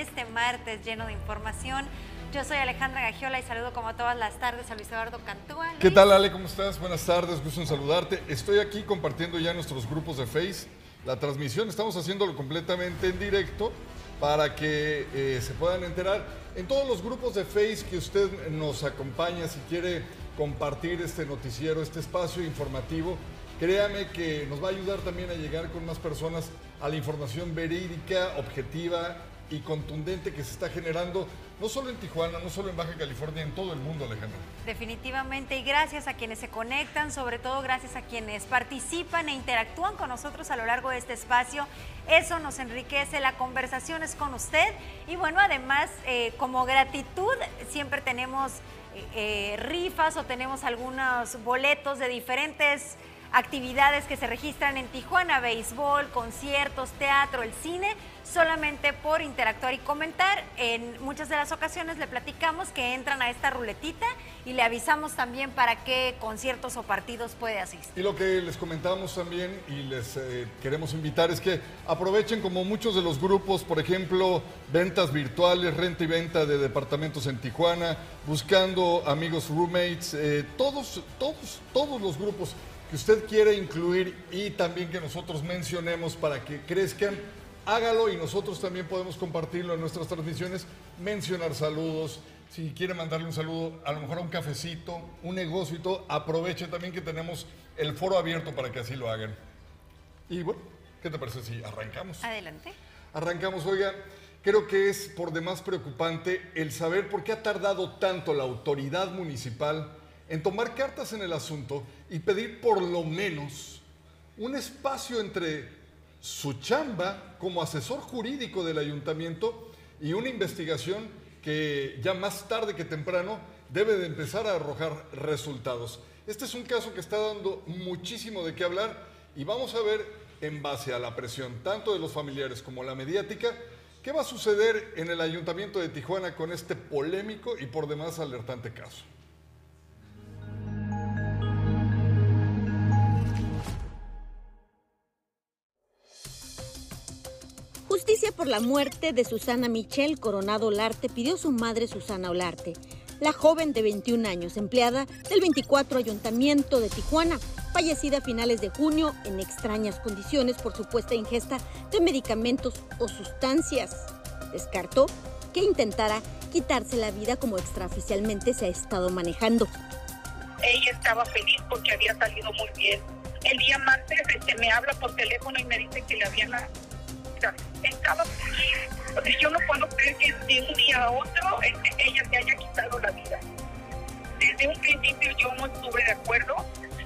este martes lleno de información. Yo soy Alejandra Gagiola y saludo como todas las tardes a Luis Eduardo Cantúa. ¿Qué tal Ale? ¿Cómo estás? Buenas tardes, gusto en saludarte. Estoy aquí compartiendo ya nuestros grupos de Face. La transmisión estamos haciéndolo completamente en directo para que eh, se puedan enterar. En todos los grupos de Face que usted nos acompaña, si quiere compartir este noticiero, este espacio informativo, créame que nos va a ayudar también a llegar con más personas a la información verídica, objetiva y contundente que se está generando, no solo en Tijuana, no solo en Baja California, en todo el mundo, Alejandro. Definitivamente, y gracias a quienes se conectan, sobre todo gracias a quienes participan e interactúan con nosotros a lo largo de este espacio. Eso nos enriquece, la conversación es con usted. Y bueno, además, eh, como gratitud, siempre tenemos eh, rifas o tenemos algunos boletos de diferentes actividades que se registran en Tijuana, béisbol, conciertos, teatro, el cine, solamente por interactuar y comentar. En muchas de las ocasiones le platicamos que entran a esta ruletita y le avisamos también para qué conciertos o partidos puede asistir. Y lo que les comentamos también y les eh, queremos invitar es que aprovechen como muchos de los grupos, por ejemplo, ventas virtuales, renta y venta de departamentos en Tijuana, buscando amigos roommates, eh, todos, todos, todos los grupos que usted quiere incluir y también que nosotros mencionemos para que crezcan, hágalo y nosotros también podemos compartirlo en nuestras transmisiones, mencionar saludos. Si quiere mandarle un saludo, a lo mejor a un cafecito, un negocio y todo, aproveche también que tenemos el foro abierto para que así lo hagan. Y bueno, ¿qué te parece si arrancamos? Adelante. Arrancamos, oiga, creo que es por demás preocupante el saber por qué ha tardado tanto la autoridad municipal en tomar cartas en el asunto y pedir por lo menos un espacio entre su chamba como asesor jurídico del ayuntamiento y una investigación que ya más tarde que temprano debe de empezar a arrojar resultados. Este es un caso que está dando muchísimo de qué hablar y vamos a ver en base a la presión tanto de los familiares como la mediática, qué va a suceder en el ayuntamiento de Tijuana con este polémico y por demás alertante caso. Por la muerte de Susana Michelle Coronado Olarte pidió su madre Susana Olarte, la joven de 21 años, empleada del 24 Ayuntamiento de Tijuana, fallecida a finales de junio en extrañas condiciones por supuesta ingesta de medicamentos o sustancias. Descartó que intentara quitarse la vida como extraoficialmente se ha estado manejando. Ella estaba feliz porque había salido muy bien. El día martes este, me habla por teléfono y me dice que le habían estaba porque yo no puedo creer que de un día a otro este, ella se haya quitado la vida. Desde un principio yo no estuve de acuerdo.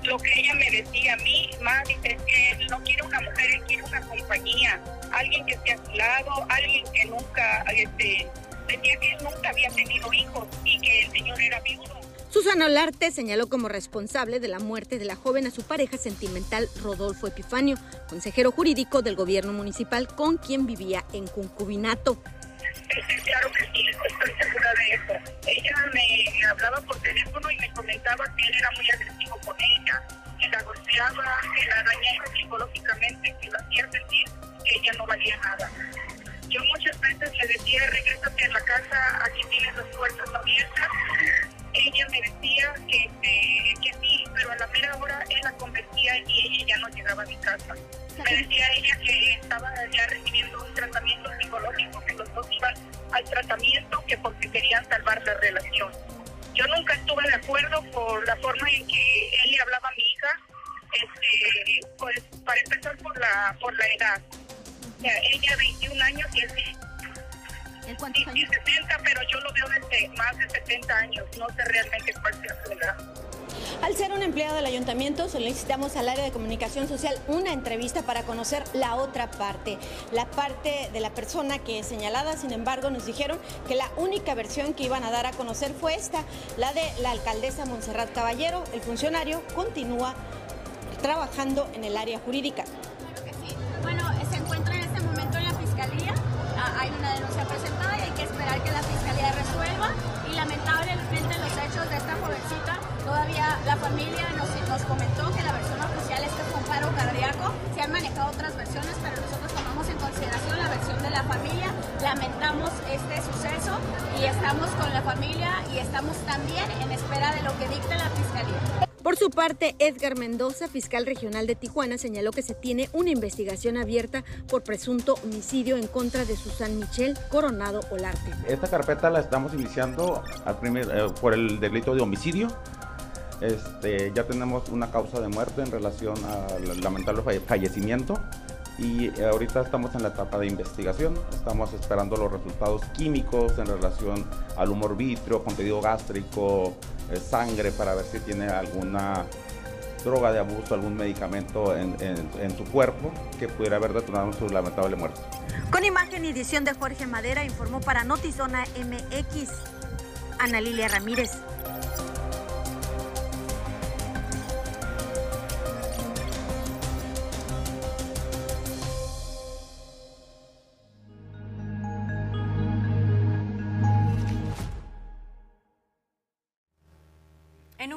Lo que ella me decía a mí, más dice que no quiere una mujer, él quiere una compañía, alguien que esté a su lado, alguien que nunca, este, decía que él nunca había tenido hijos y que el señor era viudo Susana Olarte señaló como responsable de la muerte de la joven a su pareja sentimental Rodolfo Epifanio, consejero jurídico del gobierno municipal con quien vivía en concubinato. Claro que sí, estoy segura de eso. Ella me hablaba por teléfono y me comentaba que él era muy agresivo con ella, que la golpeaba, que la dañaba psicológicamente, que la hacía sentir que ella no valía nada. Yo muchas veces le decía, regrésate a la casa, aquí a mi casa. Me decía ella que estaba ya recibiendo un tratamiento psicológico, que los dos iban al tratamiento, que porque querían salvar la relación. Yo nunca estuve de acuerdo por la forma en que él le hablaba a mi hija, este, pues para empezar por la, por la edad. O sea, ella 21 años y él ¿En cuántos años? 70, pero yo lo veo desde más de 70 años. No sé realmente cuál sea su edad. Al ser un empleado del ayuntamiento, solicitamos al área de comunicación social una entrevista para conocer la otra parte, la parte de la persona que es señalada. Sin embargo, nos dijeron que la única versión que iban a dar a conocer fue esta, la de la alcaldesa Montserrat Caballero. El funcionario continúa trabajando en el área jurídica. Claro que sí. Bueno, se encuentra en este momento en la fiscalía. Ah, hay una estamos con la familia y estamos también en espera de lo que dicte la Fiscalía. Por su parte, Edgar Mendoza, fiscal regional de Tijuana, señaló que se tiene una investigación abierta por presunto homicidio en contra de Susan Michel Coronado Olarte. Esta carpeta la estamos iniciando al primer, eh, por el delito de homicidio. Este, ya tenemos una causa de muerte en relación al lamentable fallecimiento y ahorita estamos en la etapa de investigación. Estamos esperando los resultados químicos en relación al humor vitrio, contenido gástrico, eh, sangre para ver si tiene alguna droga de abuso, algún medicamento en, en, su cuerpo que pudiera haber detonado su lamentable muerte. Con imagen y edición de Jorge Madera, informó para Notizona MX Ana Lilia Ramírez.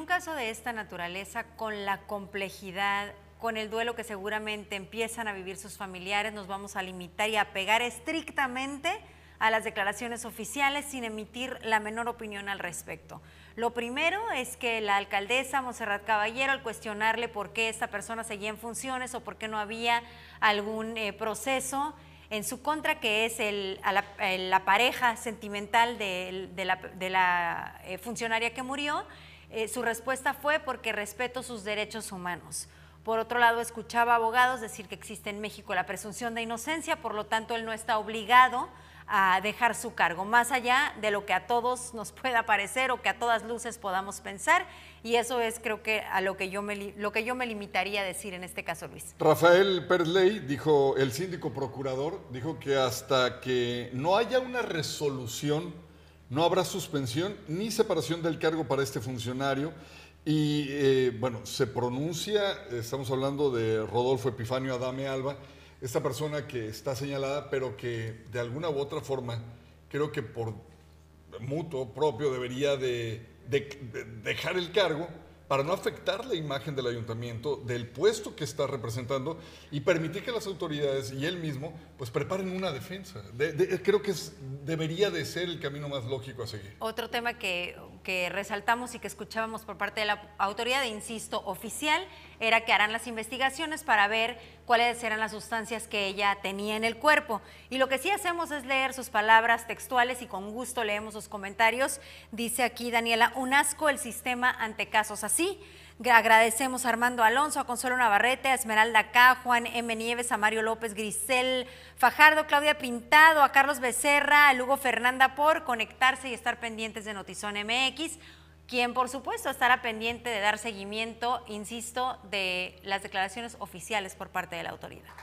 Caso de esta naturaleza, con la complejidad, con el duelo que seguramente empiezan a vivir sus familiares, nos vamos a limitar y a pegar estrictamente a las declaraciones oficiales sin emitir la menor opinión al respecto. Lo primero es que la alcaldesa Monserrat Caballero, al cuestionarle por qué esta persona seguía en funciones o por qué no había algún eh, proceso en su contra, que es el, la, pareja sentimental de, la, eh, funcionaria que murió, eh, su respuesta fue porque respeto sus derechos humanos. Por otro lado, escuchaba abogados decir que existe en México la presunción de inocencia, por lo tanto, él no está obligado a dejar su cargo, más allá de lo que a todos nos pueda parecer o que a todas luces podamos pensar. Y eso es, creo que, a lo que yo me, lo que yo me limitaría a decir en este caso, Luis. Rafael Perley, dijo, el síndico procurador, dijo que hasta que no haya una resolución no habrá suspensión ni separación del cargo para este funcionario. Y eh, bueno, se pronuncia, estamos hablando de Rodolfo Epifanio Adame Alba, esta persona que está señalada, pero que de alguna u otra forma, creo que por mutuo propio debería de dejar el cargo para no afectar la imagen del ayuntamiento, del puesto que está representando y permitir que las autoridades y él mismo pues preparen una defensa. creo que debería de ser el camino más lógico a seguir. Otro tema que, que resaltamos y que escuchábamos por parte de la autoridad, insisto, oficial, era que harán las investigaciones para ver cuáles eran las sustancias que ella tenía en el cuerpo. Y lo que sí hacemos es leer sus palabras textuales y con gusto leemos sus comentarios. Dice aquí Daniela, un asco el sistema ante casos así. Agradecemos a Armando Alonso, a Consuelo Navarrete, a Esmeralda K, Juan M. Nieves, a Mario López Grisel, Fajardo, Claudia Pintado, a Carlos Becerra, a Lugo Fernanda por conectarse y estar pendientes de Notizón MX quien por supuesto estará pendiente de dar seguimiento, insisto, de las declaraciones oficiales por parte de la autoridad.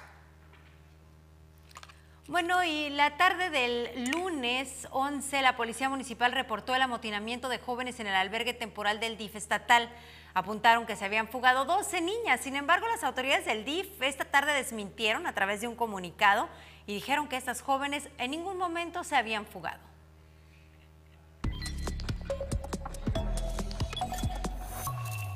Bueno, y la tarde del lunes 11, la Policía Municipal reportó el amotinamiento de jóvenes en el albergue temporal del DIF estatal. Apuntaron que se habían fugado 12 niñas. Sin embargo, las autoridades del DIF esta tarde desmintieron a través de un comunicado y dijeron que estas jóvenes en ningún momento se habían fugado.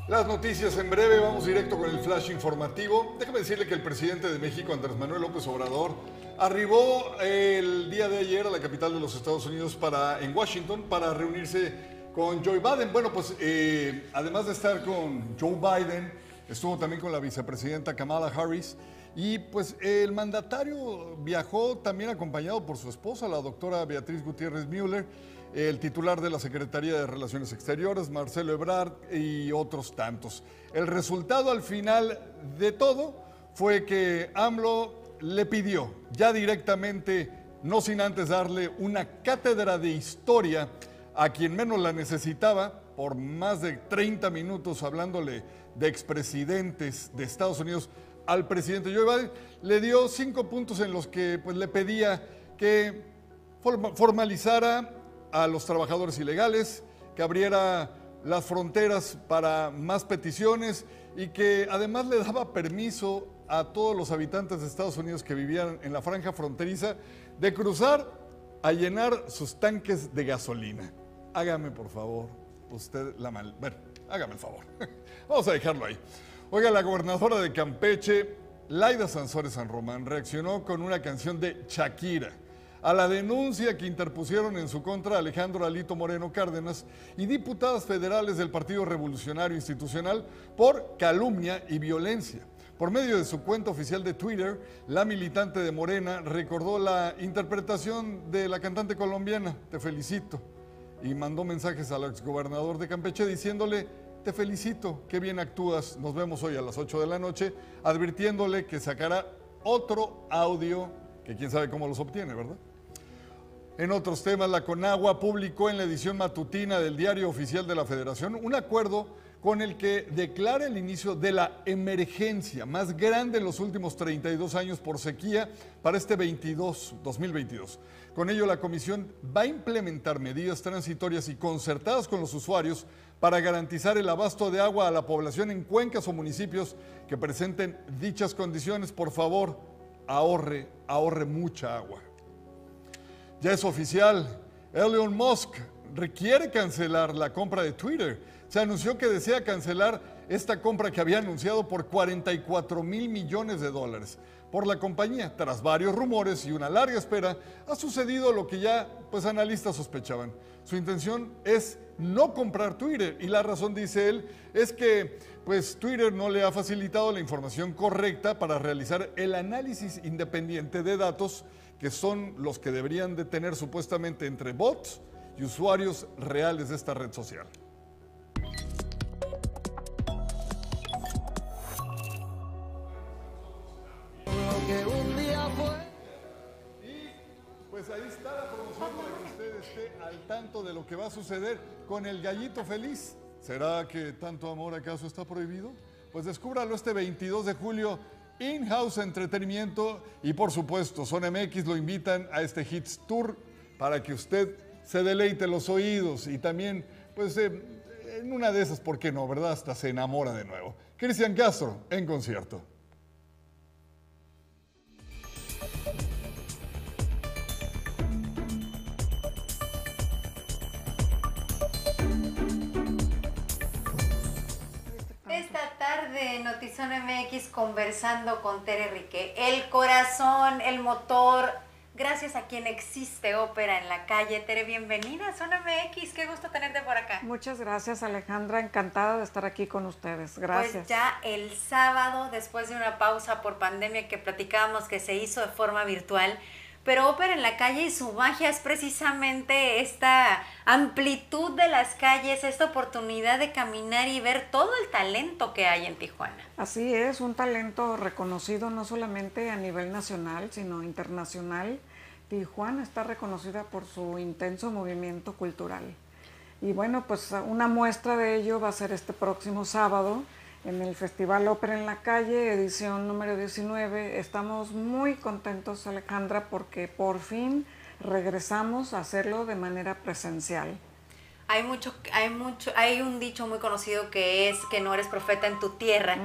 Las noticias en breve, vamos directo con el flash informativo. Déjame decirle que el presidente de México, Andrés Manuel López Obrador, arribó el día de ayer a la capital de los Estados Unidos para, en Washington para reunirse con Joe Biden. Bueno, pues eh, además de estar con Joe Biden, estuvo también con la vicepresidenta Kamala Harris. Y pues el mandatario viajó también acompañado por su esposa, la doctora Beatriz Gutiérrez Müller el titular de la Secretaría de Relaciones Exteriores, Marcelo Ebrard y otros tantos. El resultado al final de todo fue que AMLO le pidió ya directamente, no sin antes darle una cátedra de historia a quien menos la necesitaba, por más de 30 minutos hablándole de expresidentes de Estados Unidos al presidente Joe Biden, le dio cinco puntos en los que pues, le pedía que formalizara a los trabajadores ilegales, que abriera las fronteras para más peticiones y que además le daba permiso a todos los habitantes de Estados Unidos que vivían en la franja fronteriza de cruzar a llenar sus tanques de gasolina. Hágame por favor, usted la mal... Bueno, hágame el favor. Vamos a dejarlo ahí. Oiga, la gobernadora de Campeche, Laida Sansores San Román, reaccionó con una canción de Shakira a la denuncia que interpusieron en su contra Alejandro Alito Moreno Cárdenas y diputadas federales del Partido Revolucionario Institucional por calumnia y violencia. Por medio de su cuenta oficial de Twitter, la militante de Morena recordó la interpretación de la cantante colombiana, Te felicito, y mandó mensajes al exgobernador de Campeche diciéndole, te felicito, qué bien actúas, nos vemos hoy a las 8 de la noche, advirtiéndole que sacará otro audio, que quién sabe cómo los obtiene, ¿verdad? En otros temas, la Conagua publicó en la edición matutina del Diario Oficial de la Federación un acuerdo con el que declara el inicio de la emergencia más grande en los últimos 32 años por sequía para este 22, 2022. Con ello, la Comisión va a implementar medidas transitorias y concertadas con los usuarios para garantizar el abasto de agua a la población en cuencas o municipios que presenten dichas condiciones. Por favor, ahorre, ahorre mucha agua. Ya es oficial, Elon Musk requiere cancelar la compra de Twitter. Se anunció que desea cancelar esta compra que había anunciado por 44 mil millones de dólares por la compañía. Tras varios rumores y una larga espera, ha sucedido lo que ya pues analistas sospechaban. Su intención es no comprar Twitter y la razón dice él es que pues Twitter no le ha facilitado la información correcta para realizar el análisis independiente de datos que son los que deberían de tener supuestamente entre bots y usuarios reales de esta red social. Pues ahí está la promoción para que usted esté al tanto de lo que va a suceder con el gallito feliz. ¿Será que tanto amor acaso está prohibido? Pues descúbralo este 22 de julio In-House Entretenimiento y por supuesto Son MX lo invitan a este Hits Tour para que usted se deleite los oídos y también pues eh, en una de esas, ¿por qué no? ¿Verdad? Hasta se enamora de nuevo. Cristian Castro en concierto. Notizón MX conversando con Tere Rique. El corazón, el motor, gracias a quien existe ópera en la calle. Tere, bienvenida a Zona MX, qué gusto tenerte por acá. Muchas gracias Alejandra, encantada de estar aquí con ustedes. Gracias. Pues ya el sábado, después de una pausa por pandemia que platicábamos que se hizo de forma virtual, pero ópera en la calle y su magia es precisamente esta amplitud de las calles, esta oportunidad de caminar y ver todo el talento que hay en Tijuana. Así es, un talento reconocido no solamente a nivel nacional, sino internacional. Tijuana está reconocida por su intenso movimiento cultural. Y bueno, pues una muestra de ello va a ser este próximo sábado en el Festival Ópera en la Calle, edición número 19. Estamos muy contentos, Alejandra, porque por fin regresamos a hacerlo de manera presencial. Hay mucho, hay mucho, hay un dicho muy conocido que es que no eres profeta en tu tierra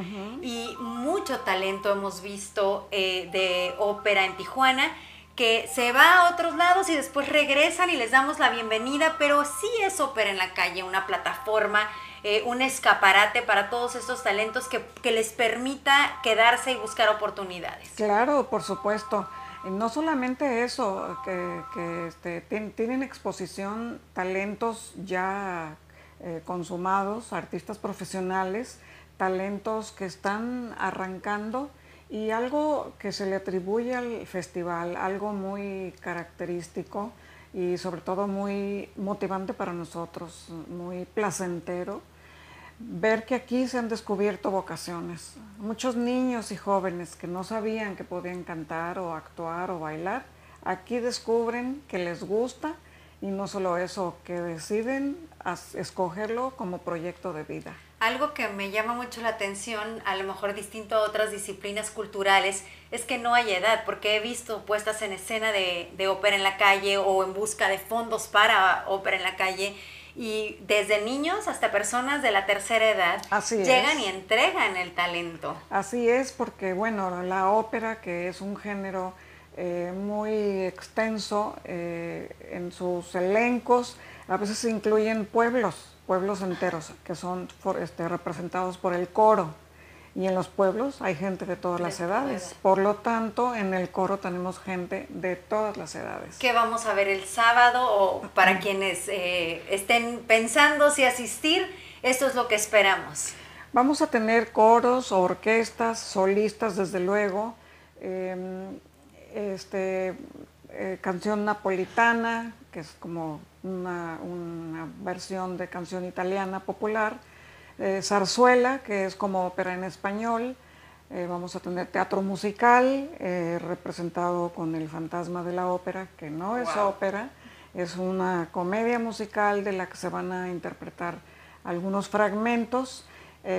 y mucho talento hemos visto eh, de ópera en Tijuana que se va a otros lados y después regresan y les damos la bienvenida, pero sí es ópera en la calle, una plataforma eh, un escaparate para todos estos talentos que, les permita quedarse y buscar oportunidades. Claro, por supuesto. No solamente eso, que, este, tienen exposición talentos ya eh, consumados, artistas profesionales, talentos que están arrancando y algo que se le atribuye al festival, algo muy característico y sobre todo muy motivante para nosotros, muy placentero, ver que aquí se han descubierto vocaciones. Muchos niños y jóvenes que no sabían que podían cantar o actuar o bailar, aquí descubren que les gusta y no solo eso, que deciden escogerlo como proyecto de vida. Algo que me llama mucho la atención, a lo mejor distinto a otras disciplinas culturales, es que no hay edad, porque he visto puestas en escena de, de ópera en la calle o en busca de fondos para ópera en la calle y desde niños hasta personas de la tercera edad llegan y entregan el talento. Así es, porque bueno, la ópera, que es un género eh, muy extenso eh, en sus elencos, a veces incluyen pueblos, pueblos enteros, que son este, representados por el coro. Y en los pueblos hay gente de todas las edades. Por lo tanto, en el coro tenemos gente de todas las edades. ¿Qué vamos a ver el sábado? O para quienes eh, estén pensando si asistir, esto es lo que esperamos. Vamos a tener coros, orquestas, solistas, desde luego, em, este, eh, canción napolitana, que es como una, versión de canción italiana popular, eh, zarzuela, que es como ópera en español, eh, vamos a tener teatro musical representado con el fantasma de la ópera, que no es ópera, es una comedia musical de la que se van a interpretar algunos fragmentos.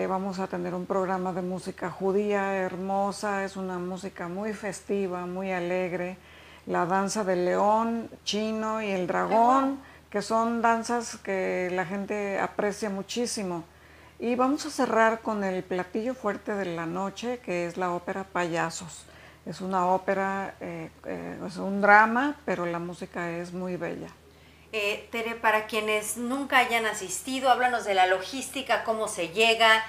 vamos a tener un programa de música judía hermosa, es una música muy festiva, muy alegre, la danza del león chino y el dragón, que son danzas que la gente aprecia muchísimo. Y vamos a cerrar con el platillo fuerte de la noche, que es la ópera Payasos. Es una ópera, eh, eh, es un drama, pero la música es muy bella. Eh, Tere, para quienes nunca hayan asistido, háblanos de la logística, cómo se llega,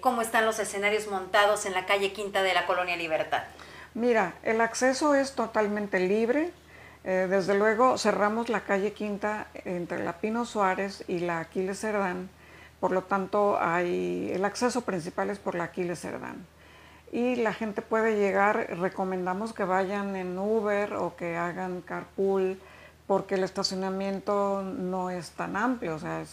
cómo están los escenarios montados en la calle Quinta de la Colonia Libertad. Mira, el acceso es totalmente libre. Eh, desde luego cerramos la calle Quinta entre la Pino Suárez y la Aquiles Cerdán, por lo tanto hay, el acceso principal es por la Aquiles Cerdán. Y la gente puede llegar, recomendamos que vayan en Uber o que hagan carpool, porque el estacionamiento no es tan amplio, o sea,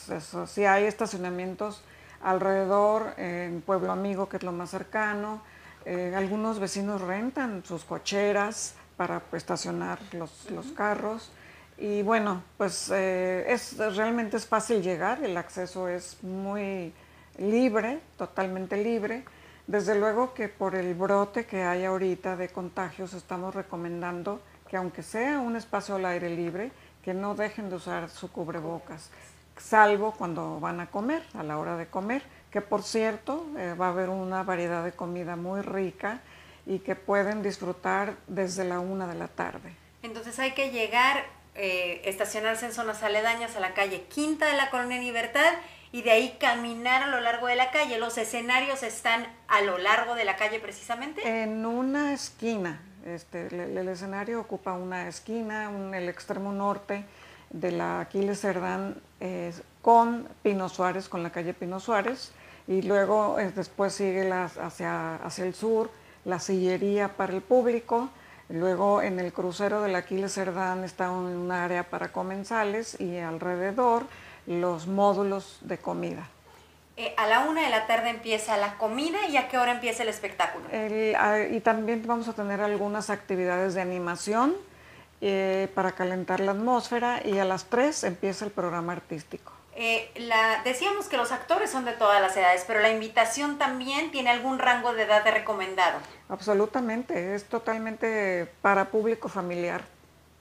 si hay estacionamientos alrededor, en Pueblo Amigo, que es lo más cercano, eh, algunos vecinos rentan sus cocheras para estacionar los, carros. Y bueno, pues eh, es, realmente es fácil llegar, el acceso es muy libre, totalmente libre. Desde luego que por el brote que hay ahorita de contagios estamos recomendando que aunque sea un espacio al aire libre, que no dejen de usar su cubrebocas, salvo cuando van a comer, a la hora de comer que por cierto eh, va a haber una variedad de comida muy rica y que pueden disfrutar desde la una de la tarde. Entonces hay que llegar, eh, estacionarse en zonas aledañas a la calle Quinta de la Colonia Libertad y de ahí caminar a lo largo de la calle. ¿Los escenarios están a lo largo de la calle precisamente? En una esquina. Este, el, escenario ocupa una esquina, el extremo norte de la Aquiles Cerdán con Pino Suárez, con la calle Pino Suárez y luego eh, después sigue hacia, hacia el sur la sillería para el público, luego en el crucero del Aquiles Cerdán está un, área para comensales y alrededor los módulos de comida. Eh, a la una de la tarde empieza la comida y a qué hora empieza el espectáculo. y también vamos a tener algunas actividades de animación eh, para calentar la atmósfera y a las tres empieza el programa artístico. Eh, la, decíamos que los actores son de todas las edades, pero la invitación también tiene algún rango de edad de recomendado. Absolutamente, es totalmente para público familiar.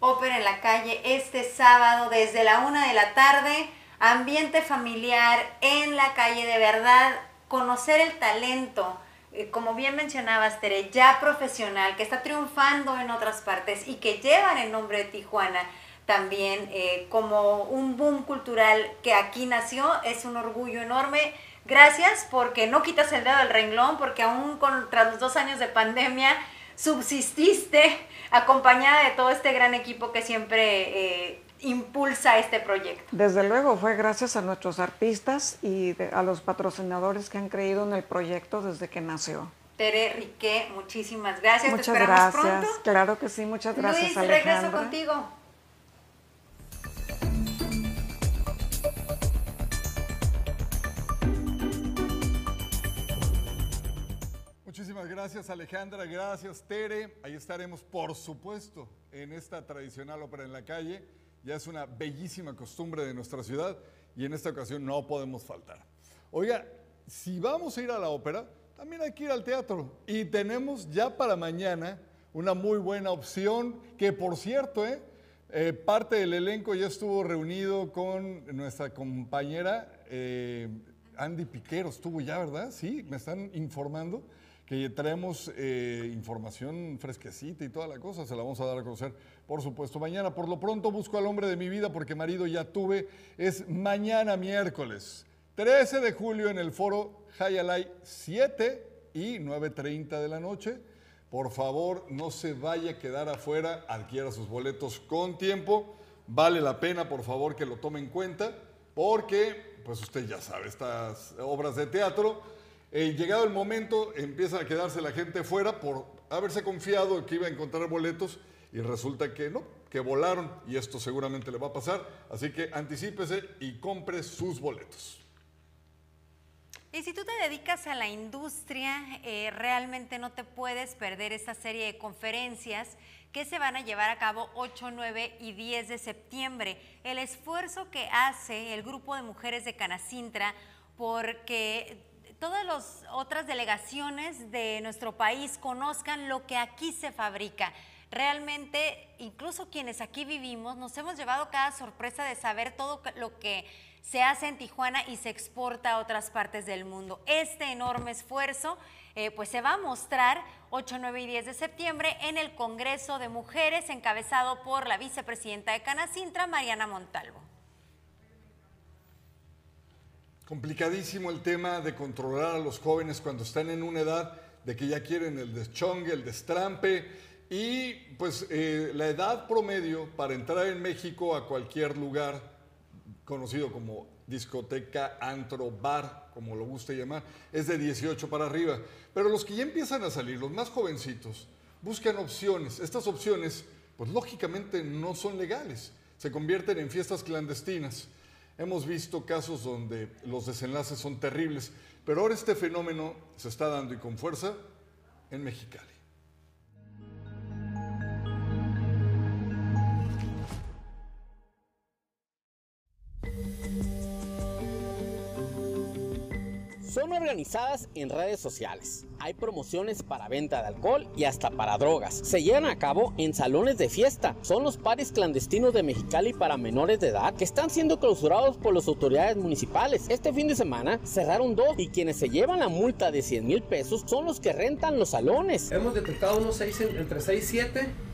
Ópera en la calle este sábado desde la una de la tarde, ambiente familiar en la calle de verdad, conocer el talento, eh, como bien mencionabas Tere, ya profesional, que está triunfando en otras partes y que llevan el nombre de Tijuana también eh, como un boom cultural que aquí nació. Es un orgullo enorme. Gracias porque no quitas el dedo del renglón, porque aún con, tras los dos años de pandemia subsististe acompañada de todo este gran equipo que siempre eh, impulsa este proyecto. Desde luego, fue gracias a nuestros artistas y a los patrocinadores que han creído en el proyecto desde que nació. Tere Riqué, muchísimas gracias. Muchas gracias. Claro que sí, muchas gracias. Luis, regreso contigo. Muchísimas gracias Alejandra, gracias Tere. Ahí estaremos, por supuesto, en esta tradicional ópera en la calle. Ya es una bellísima costumbre de nuestra ciudad y en esta ocasión no podemos faltar. Oiga, si vamos a ir a la ópera, también hay que ir al teatro. Y tenemos ya para mañana una muy buena opción que, por cierto, ¿eh? Eh, parte del elenco ya estuvo reunido con nuestra compañera eh, Andy Piquero, estuvo ya, ¿verdad? Sí, me están informando que traemos eh, información fresquecita y toda la cosa, se la vamos a dar a conocer, por supuesto, mañana. Por lo pronto busco al hombre de mi vida porque marido ya tuve, es mañana miércoles, 13 de julio en el foro Hayalay 7 y 9.30 de la noche. Por favor, no se vaya a quedar afuera, adquiera sus boletos con tiempo. Vale la pena, por favor, que lo tome en cuenta, porque, pues usted ya sabe, estas obras de teatro, eh, llegado el momento, empieza a quedarse la gente fuera por haberse confiado que iba a encontrar boletos y resulta que no, que volaron y esto seguramente le va a pasar. Así que anticípese y compre sus boletos. Y si tú te dedicas a la industria, eh, realmente no te puedes perder esta serie de conferencias que se van a llevar a cabo 8, 9 y 10 de septiembre. El esfuerzo que hace el grupo de mujeres de Canacintra porque todas las otras delegaciones de nuestro país conozcan lo que aquí se fabrica. Realmente, incluso quienes aquí vivimos, nos hemos llevado cada sorpresa de saber todo lo que se hace en Tijuana y se exporta a otras partes del mundo. Este enorme esfuerzo eh, pues se va a mostrar 8, 9 y 10 de septiembre en el Congreso de Mujeres encabezado por la vicepresidenta de Canacintra, Mariana Montalvo. Complicadísimo el tema de controlar a los jóvenes cuando están en una edad de que ya quieren el deschongue, el destrampe y pues eh, la edad promedio para entrar en México a cualquier lugar conocido como discoteca, antro, bar, como lo guste llamar, es de 18 para arriba. Pero los que ya empiezan a salir, los más jovencitos, buscan opciones. Estas opciones, pues lógicamente no son legales, se convierten en fiestas clandestinas. Hemos visto casos donde los desenlaces son terribles, pero ahora este fenómeno se está dando y con fuerza en Mexicali. Son organizadas en redes sociales. Hay promociones para venta de alcohol y hasta para drogas. Se llevan a cabo en salones de fiesta. Son los pares clandestinos de Mexicali para menores de edad que están siendo clausurados por las autoridades municipales. Este fin de semana cerraron dos y quienes se llevan la multa de 100 mil pesos son los que rentan los salones. Hemos detectado unos seis, entre 6 y 7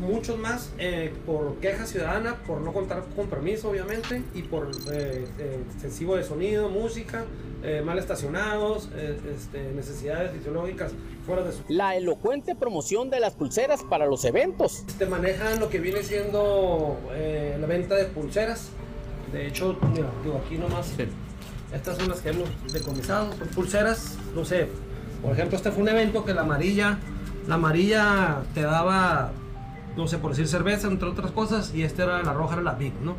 muchos más eh, por queja ciudadana, por no contar con permiso obviamente, y por eh, eh, excesivo de sonido, música, mal estacionados, este, necesidades fisiológicas fuera de su... La elocuente promoción de las pulseras para los eventos. Te manejan lo que viene siendo la venta de pulseras. De hecho, mira, digo, aquí nomás, estas son las que hemos decomisado, son pulseras, no sé, por ejemplo, este fue un evento que la amarilla, la amarilla te daba no sé, por decir cerveza, entre otras cosas, y este era la roja, era la Big, ¿no?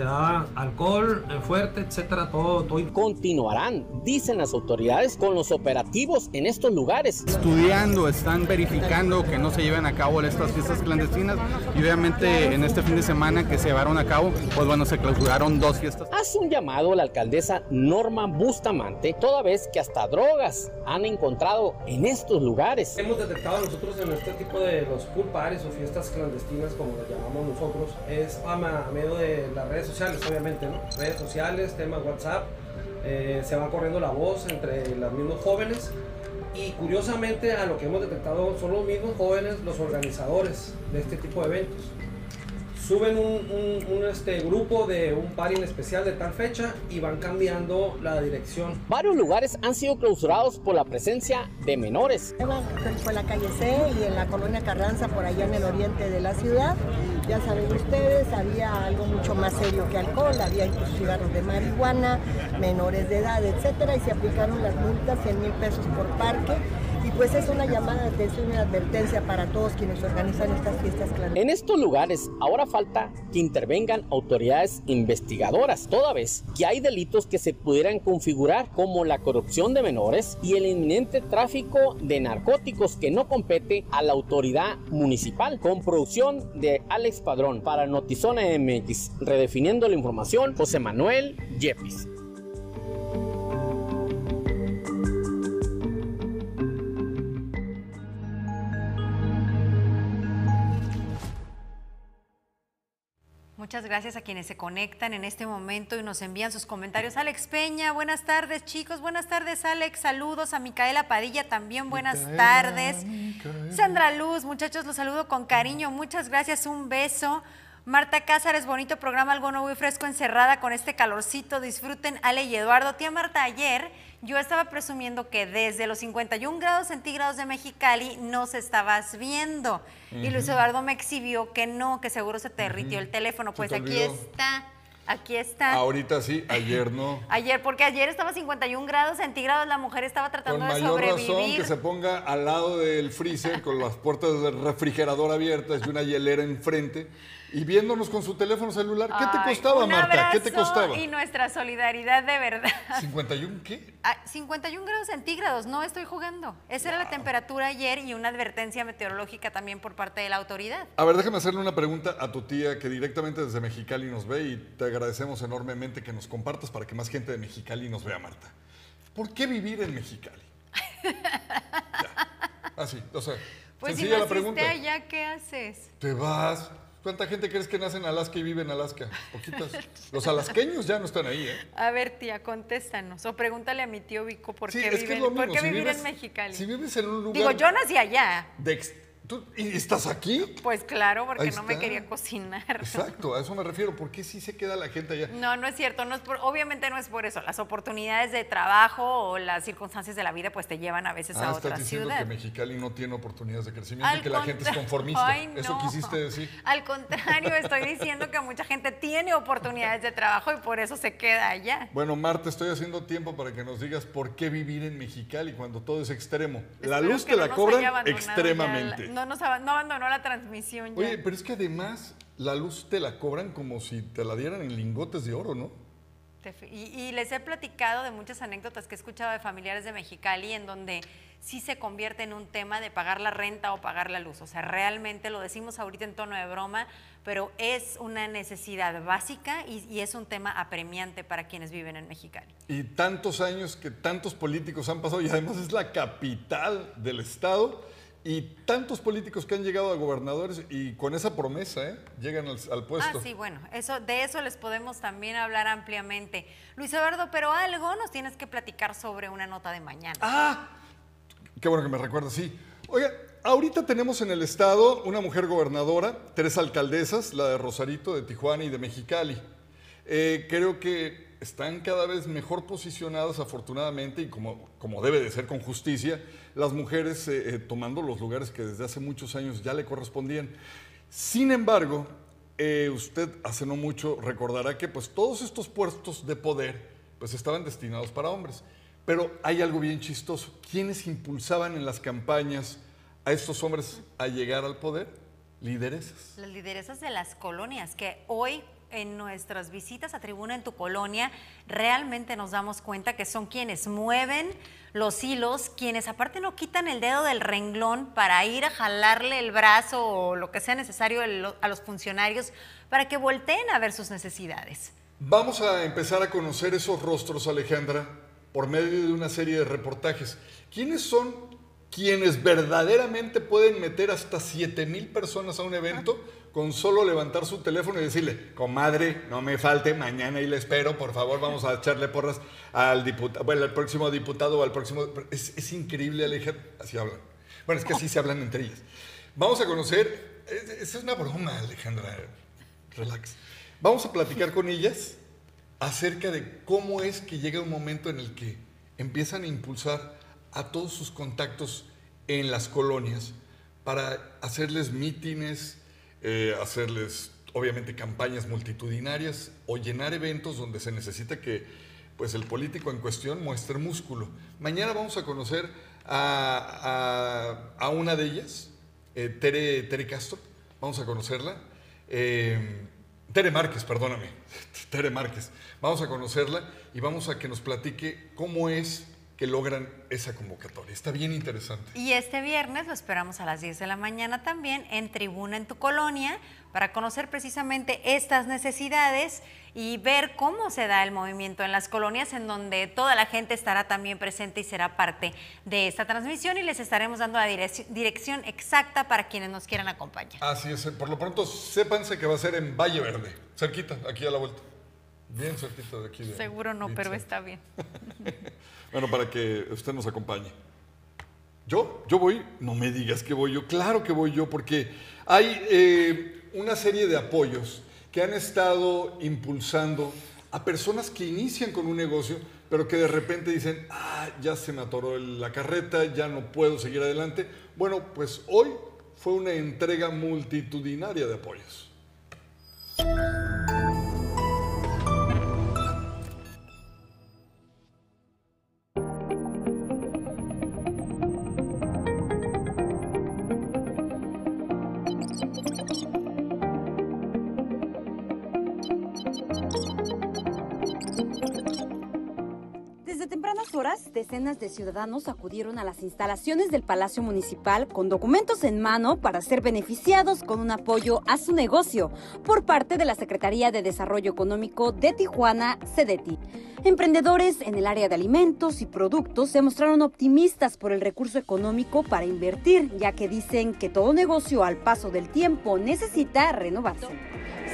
Te da alcohol eh, fuerte, etcétera, todo, todo. Continuarán, dicen las autoridades, con los operativos en estos lugares. Estudiando, están verificando que no se lleven a cabo estas fiestas clandestinas y obviamente en este fin de semana que se llevaron a cabo, pues bueno, se clausuraron dos fiestas. Hace un llamado a la alcaldesa Norma Bustamante, toda vez que hasta drogas han encontrado en estos lugares. Hemos detectado nosotros en este tipo de los pool o fiestas clandestinas, como las llamamos nosotros, es a medio de las redes sociales, obviamente, ¿no? Redes sociales, temas WhatsApp, eh, se va corriendo la voz entre los mismos jóvenes y curiosamente a lo que hemos detectado son los mismos jóvenes los organizadores de este tipo de eventos suben un, este, grupo de un en especial de tal fecha y van cambiando la dirección. Varios lugares han sido clausurados por la presencia de menores. Fue la calle C y en la colonia Carranza, por allá en el oriente de la ciudad. Ya saben ustedes, había algo mucho más serio que alcohol, había incluso cigarros de marihuana, menores de edad, etcétera, y se aplicaron las multas, 100 mil pesos por parque pues es una llamada de atención y advertencia para todos quienes organizan estas fiestas clandestinas. En estos lugares ahora falta que intervengan autoridades investigadoras, toda vez que hay delitos que se pudieran configurar como la corrupción de menores y el inminente tráfico de narcóticos que no compete a la autoridad municipal. Con producción de Alex Padrón para Notizona MX, redefiniendo la información, José Manuel Yepis. Muchas gracias a quienes se conectan en este momento y nos envían sus comentarios. Alex Peña, buenas tardes chicos, buenas tardes Alex, saludos a Micaela Padilla también, buenas tardes. Sandra Luz, muchachos, los saludo con cariño, muchas gracias, un beso. Marta Cázares, bonito programa, algo nuevo y fresco, encerrada con este calorcito, disfruten Ale y Eduardo. Tía Marta, ayer yo estaba presumiendo que desde los 51 grados centígrados de Mexicali no se estabas viendo. Y Luis Eduardo me exhibió que no, que seguro se te derritió el teléfono. Pues te aquí olvidó. está, aquí está. Ahorita sí, ayer no. Ayer, porque ayer estaba 51 grados centígrados, la mujer estaba Con tratando de mayor razón sobrevivir. que se ponga al lado del freezer con las puertas del refrigerador abiertas y una hielera enfrente y viéndonos con su teléfono celular. ¿Qué te costaba, un Marta? ¿Qué te costaba? Y nuestra solidaridad de verdad. ¿51 qué? Ah, 51 grados centígrados, no estoy jugando. Esa era la temperatura ayer y una advertencia meteorológica también por parte de la autoridad. A ver, déjame hacerle una pregunta a tu tía que directamente desde Mexicali nos ve y te agradecemos enormemente que nos compartas para que más gente de Mexicali nos vea, Marta. ¿Por qué vivir en Mexicali? Ya. Así, o sea, Pues si sencilla la pregunta. allá, ¿qué haces? Te vas. ¿Cuánta gente crees que nace en Alaska y vive en Alaska? Poquitas. Los alasqueños ya no están ahí, ¿eh? A ver, tía, contéstanos. O pregúntale a mi tío Vico por Sí, qué, es que vive- por qué si vivir vives, en Mexicali. Si vives en un lugar. Digo, yo nací allá. de ¿tú- ¿Y estás aquí? Pues claro, porque Ahí no me quería cocinar. Exacto, a eso me refiero. ¿Por qué sí se queda la gente allá? No, no es cierto. No es por- obviamente no es por eso. Las oportunidades de trabajo o las circunstancias de la vida pues te llevan a veces a Ah, otra estás diciendo ciudad. que Mexicali no tiene oportunidades de crecimiento y que la gente es conformista. Ay, Eso no. quisiste decir. Al contrario, estoy diciendo que mucha gente tiene oportunidades de trabajo y por eso se queda allá. Bueno, Marta, estoy haciendo tiempo para que nos digas por qué vivir en Mexicali cuando todo es extremo. La luz que te no la nos cobran extremadamente. No, nos no abandonó la transmisión ya. Oye, pero es que además la luz te la cobran como si te la dieran en lingotes de oro, ¿no? Y, y les he platicado de muchas anécdotas que he escuchado de familiares de Mexicali en donde sí se convierte en un tema de pagar la renta o pagar la luz. O sea, realmente lo decimos ahorita en tono de broma, pero es una necesidad básica y, y es un tema apremiante para quienes viven en Mexicali. Y tantos años que tantos políticos han pasado y además es la capital del estado y tantos políticos que han llegado a gobernadores y con esa promesa, ¿eh? Llegan al, al puesto. Ah, sí, bueno, eso, de eso les podemos también hablar ampliamente. Luis Eduardo, pero algo nos tienes que platicar sobre una nota de mañana. Ah, qué bueno que me recuerdas, sí. Oiga, ahorita tenemos en el estado una mujer gobernadora, tres alcaldesas, la de Rosarito, de Tijuana y de Mexicali. Eh, creo que están cada vez mejor posicionadas, afortunadamente, y como, como debe de ser con justicia, las mujeres eh, eh, tomando los lugares que desde hace muchos años ya le correspondían. Sin embargo, eh, usted hace no mucho recordará que pues todos estos puestos de poder pues estaban destinados para hombres. Pero hay algo bien chistoso. ¿Quiénes impulsaban en las campañas a estos hombres a llegar al poder? Lideresas. Las lideresas de las colonias, que hoy en nuestras visitas a Tribuna en tu colonia realmente nos damos cuenta que son quienes mueven los hilos, quienes aparte no quitan el dedo del renglón para ir a jalarle el brazo o lo que sea necesario a los funcionarios para que volteen a ver sus necesidades. Vamos a empezar a conocer esos rostros, Alejandra, por medio de una serie de reportajes. ¿Quiénes son quienes verdaderamente pueden meter hasta 7 mil personas a un evento con solo levantar su teléfono y decirle, comadre, no me falte, mañana y le espero, por favor, vamos a echarle porras al diputado, bueno, al próximo diputado o al próximo... Es, increíble, Alejandra, así hablan. Bueno, es que así se hablan entre ellas. Vamos a conocer, es- esa es una broma, Alejandra, relax. Vamos a platicar con ellas acerca de cómo es que llega un momento en el que empiezan a impulsar a todos sus contactos en las colonias para hacerles mítines, eh, hacerles obviamente campañas multitudinarias o llenar eventos donde se necesita que pues el político en cuestión muestre músculo. Mañana vamos a conocer a, a- una de ellas, eh, Tere, Tere Castro, vamos a conocerla. Eh, Tere Márquez, perdóname, Tere Márquez. Vamos a conocerla y vamos a que nos platique cómo es que logran esa convocatoria. Está bien interesante. Y este viernes lo esperamos a las 10 de la mañana también en Tribuna en tu Colonia para conocer precisamente estas necesidades y ver cómo se da el movimiento en las colonias en donde toda la gente estará también presente y será parte de esta transmisión y les estaremos dando la direc- dirección exacta para quienes nos quieran acompañar. Así es, por lo pronto sépanse que va a ser en Valle Verde, cerquita, aquí a la vuelta. Bien cerquita de aquí. de Seguro no, pero está bien. Bueno, para que usted nos acompañe. ¿Yo? ¿Yo voy? No me digas que voy yo. Claro que voy yo, porque hay eh, una serie de apoyos que han estado impulsando a personas que inician con un negocio pero que de repente dicen, ah, ya se me atoró la carreta, ya no puedo seguir adelante. Bueno, pues hoy fue una entrega multitudinaria de apoyos. Decenas de ciudadanos acudieron a las instalaciones del Palacio Municipal con documentos en mano para ser beneficiados con un apoyo a su negocio por parte de la Secretaría de Desarrollo Económico de Tijuana, CEDETI. Emprendedores en el área de alimentos y productos se mostraron optimistas por el recurso económico para invertir, ya que dicen que todo negocio al paso del tiempo necesita renovarse.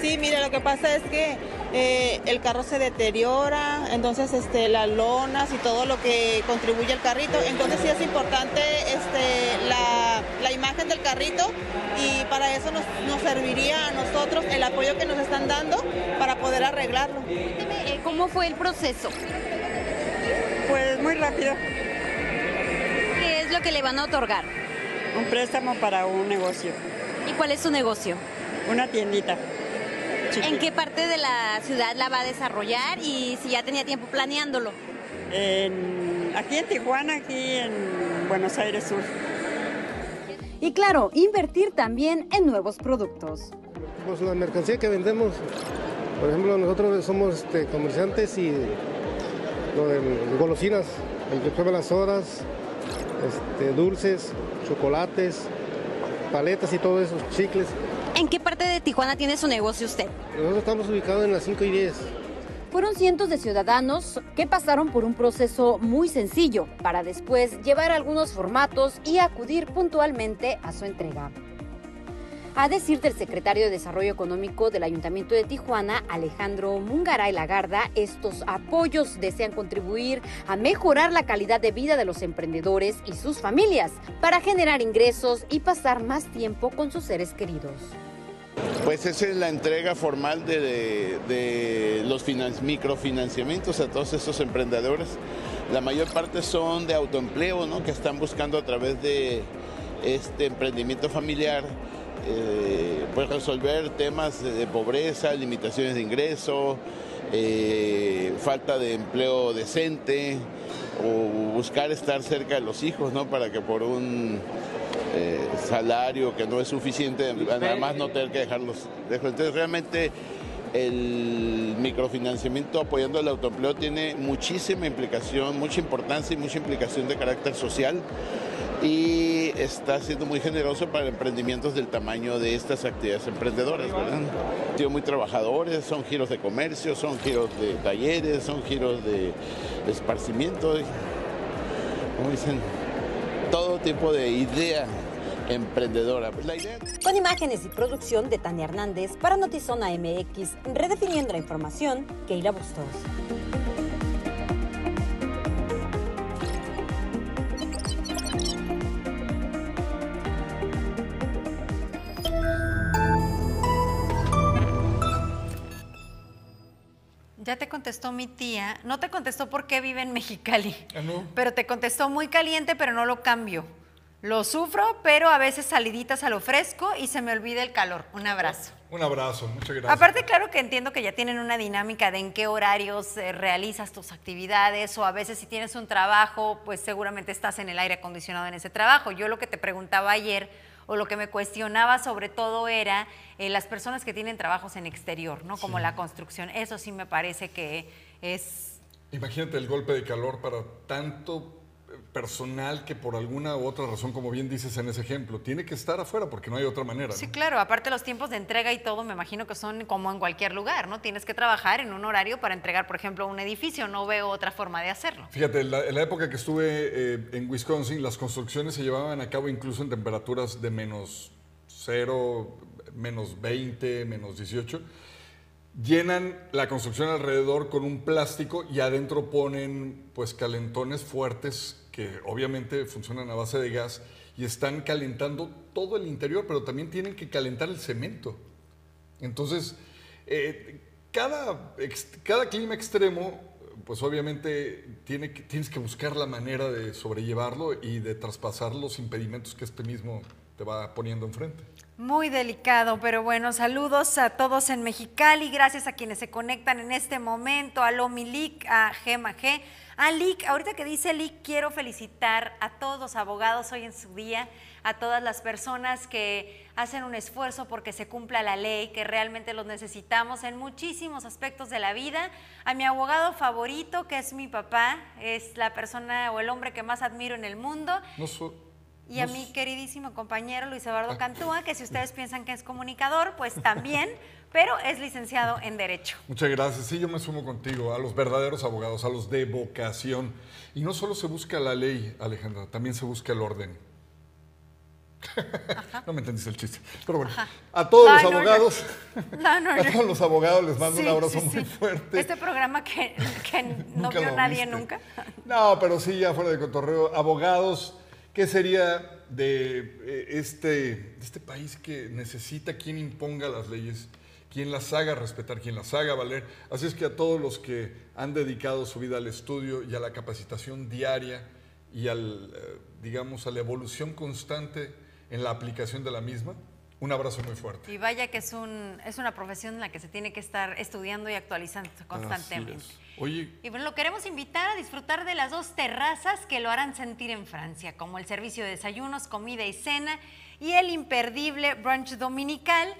Sí, mire, lo que pasa es que eh, el carro se deteriora, entonces este, las lonas y todo lo que contribuye al carrito, entonces sí es importante este, la, la imagen del carrito y para eso nos, nos, serviría a nosotros el apoyo que nos están dando para poder arreglarlo. Eh, ¿Cómo fue el proceso? Pues muy rápido. ¿Qué es lo que le van a otorgar? Un préstamo para un negocio. ¿Y cuál es su negocio? Una tiendita. ¿En qué parte de la ciudad la va a desarrollar y si ya tenía tiempo planeándolo? aquí en Tijuana, aquí en Buenos Aires Sur. Y claro, invertir también en nuevos productos. Pues la mercancía que vendemos, por ejemplo, nosotros somos este, comerciantes y lo de golosinas, el que prueba las horas, este, dulces, chocolates, paletas y todo eso, chicles. ¿En qué parte de Tijuana tiene su negocio usted? Nosotros estamos ubicados en las 5 y 10. Fueron cientos de ciudadanos que pasaron por un proceso muy sencillo para después llevar algunos formatos y acudir puntualmente a su entrega. A decir del secretario de Desarrollo Económico del Ayuntamiento de Tijuana, Alejandro Mungaray Lagarda, estos apoyos desean contribuir a mejorar la calidad de vida de los emprendedores y sus familias para generar ingresos y pasar más tiempo con sus seres queridos. Pues esa es la entrega formal de, los microfinanciamientos a todos estos emprendedores. La mayor parte son de autoempleo, ¿no? que están buscando a través de este emprendimiento familiar eh, pues resolver temas de pobreza, limitaciones de ingreso, eh, falta de empleo decente o buscar estar cerca de los hijos, ¿no? Para que por un eh, salario que no es suficiente, además no tener que dejarlos Entonces realmente el microfinanciamiento apoyando el autoempleo tiene muchísima implicación, mucha importancia y mucha implicación de carácter social y está siendo muy generoso para emprendimientos del tamaño de estas actividades emprendedoras, ¿verdad? Son muy trabajadores, son giros de comercio, son giros de talleres, son giros de esparcimiento, dicen, todo tipo de idea emprendedora. Pues Con imágenes y producción de Tania Hernández para Notizona MX, redefiniendo la información, Keila Bustos. Ya te contestó mi tía. No te contestó por qué vive en Mexicali. Ah, no. Pero te contestó muy caliente, pero no lo cambio. Lo sufro, pero a veces saliditas a lo fresco y se me olvida el calor. Un abrazo. Un abrazo, muchas gracias. Aparte, claro que entiendo que ya tienen una dinámica de en qué horarios eh, realizas tus actividades o a veces si tienes un trabajo, pues seguramente estás en el aire acondicionado en ese trabajo. Yo lo que te preguntaba ayer o lo que me cuestionaba sobre todo era eh, las personas que tienen trabajos en exterior, ¿no? Como la construcción. Eso sí me parece que es... Imagínate el golpe de calor para tanto personal que por alguna u otra razón, como bien dices en ese ejemplo, tiene que estar afuera porque no hay otra manera. Sí, claro, aparte los tiempos de entrega y todo, me imagino que son como en cualquier lugar, ¿no? Tienes que trabajar en un horario para entregar, por ejemplo, un edificio, no veo otra forma de hacerlo. Fíjate, en la, época que estuve eh, en Wisconsin, las construcciones se llevaban a cabo incluso en temperaturas de menos 0, menos 20, menos 18 llenan la construcción alrededor con un plástico y adentro ponen pues calentones fuertes que obviamente funcionan a base de gas y están calentando todo el interior, pero también tienen que calentar el cemento. Entonces, eh, cada, cada clima extremo pues obviamente tienes que buscar la manera de sobrellevarlo y de traspasar los impedimentos que este mismo te va poniendo enfrente. Muy delicado, pero bueno, saludos a todos en Mexicali, gracias a quienes se conectan en este momento, a Lomi Lic, a Gema G, a Lic, ahorita que dice Lic, quiero felicitar a todos los abogados hoy en su día, a todas las personas que hacen un esfuerzo porque se cumpla la ley, que realmente los necesitamos en muchísimos aspectos de la vida, a mi abogado favorito, que es mi papá, es la persona o el hombre que más admiro en el mundo, No so- y a mi queridísimo compañero Luis Eduardo Cantúa, que si ustedes piensan que es comunicador, pues también, pero es licenciado en Derecho. Muchas gracias. Sí, yo me sumo contigo, a los verdaderos abogados, a los de vocación. Y no solo se busca la ley, Alejandra, también se busca el orden. no me entendiste el chiste. Pero bueno, a todos los no, abogados, No, a todos los abogados les mando Sí, un abrazo sí, muy sí. fuerte. Este programa que, que no vio nadie viste. nunca. No, pero sí, ya fuera de cotorreo, abogados, ¿qué sería de eh, este, este país que necesita quien imponga las leyes, quien las haga respetar, quien las haga valer? Así es que a todos los que han dedicado su vida al estudio y a la capacitación diaria y al, eh, digamos, a la evolución constante en la aplicación de la misma, un abrazo muy fuerte. Y vaya que es, un, es una profesión en la que se tiene que estar estudiando y actualizando constantemente. Oye, Y bueno, lo queremos invitar a disfrutar de las dos terrazas que lo harán sentir en Francia, como el servicio de desayunos, comida y cena y el imperdible brunch dominical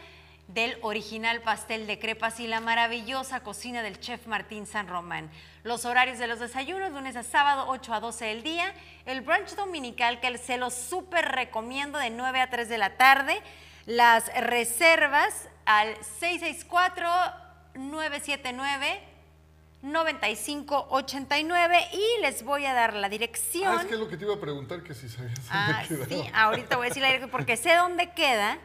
del original pastel de crepas y la maravillosa cocina del chef Martín San Román. Los horarios de los desayunos, lunes a sábado, 8 a 12 del día. El brunch dominical, que se los súper recomiendo de 9 a 3 de la tarde. Las reservas al 664-979. 9589 y les voy a dar la dirección. ah, es que es lo que te iba a preguntar, que si sabías Ah, dónde sí, quedaba. ahorita voy a decir la dirección porque sé dónde queda,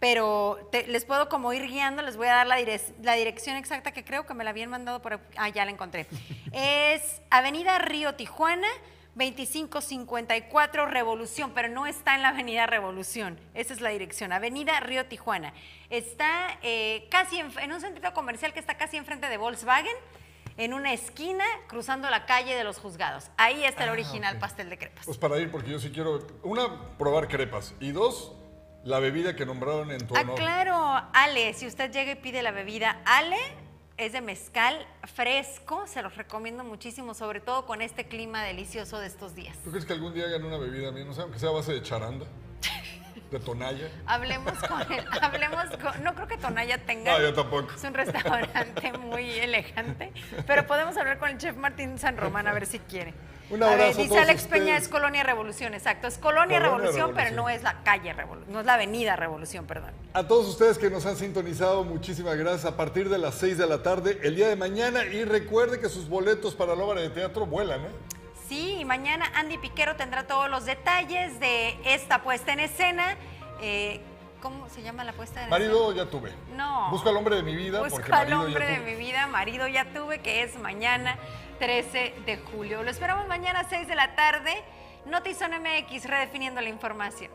pero te- les puedo como ir guiando, les voy a dar la, direc- la dirección exacta que creo que me la habían mandado por... Ah, ya la encontré. Es Avenida Río Tijuana, 2554 Revolución, pero no está en la Avenida Revolución, esa es la dirección, Avenida Río Tijuana. Está eh, casi en, en un centro comercial que está casi enfrente de Volkswagen, en una esquina, cruzando la calle de los juzgados. Ahí está el Ah, original pastel de crepas. Pues para ir, porque yo sí quiero, una, probar crepas y dos, la bebida que nombraron en tu Ah, honor. claro, Ale, si usted llega y pide la bebida Ale, es de mezcal fresco, se los recomiendo muchísimo, sobre todo con este clima delicioso de estos días. ¿Tú crees que algún día hagan una bebida mí? No sé, aunque sea a base de charanda, de tonalla. Hablemos con él, hablemos con, no creo que Tonaya tenga. No, yo tampoco. Es un restaurante muy elegante, pero podemos hablar con el chef Martín San Román a ver si quiere. Un A ver, abrazo a dice todos Alex Peña, es Colonia Revolución, exacto, es Colonia, Colonia Revolución, pero no es la calle Revolución, no es la avenida Revolución, perdón. A todos ustedes que nos han sintonizado, muchísimas gracias. A partir de las 6 de la tarde, el día de mañana. Y recuerde que sus boletos para la obra de teatro vuelan, ¿eh? Sí, y mañana Andy Piquero tendrá todos los detalles de esta puesta en escena. Eh, ¿Cómo se llama la puesta en Marido ya tuve. No. Busco al hombre de mi vida. Busco porque al hombre de mi vida, marido ya tuve, que es mañana 13 de julio. Lo esperamos mañana a 6 de la tarde. Notizón MX, redefiniendo la información.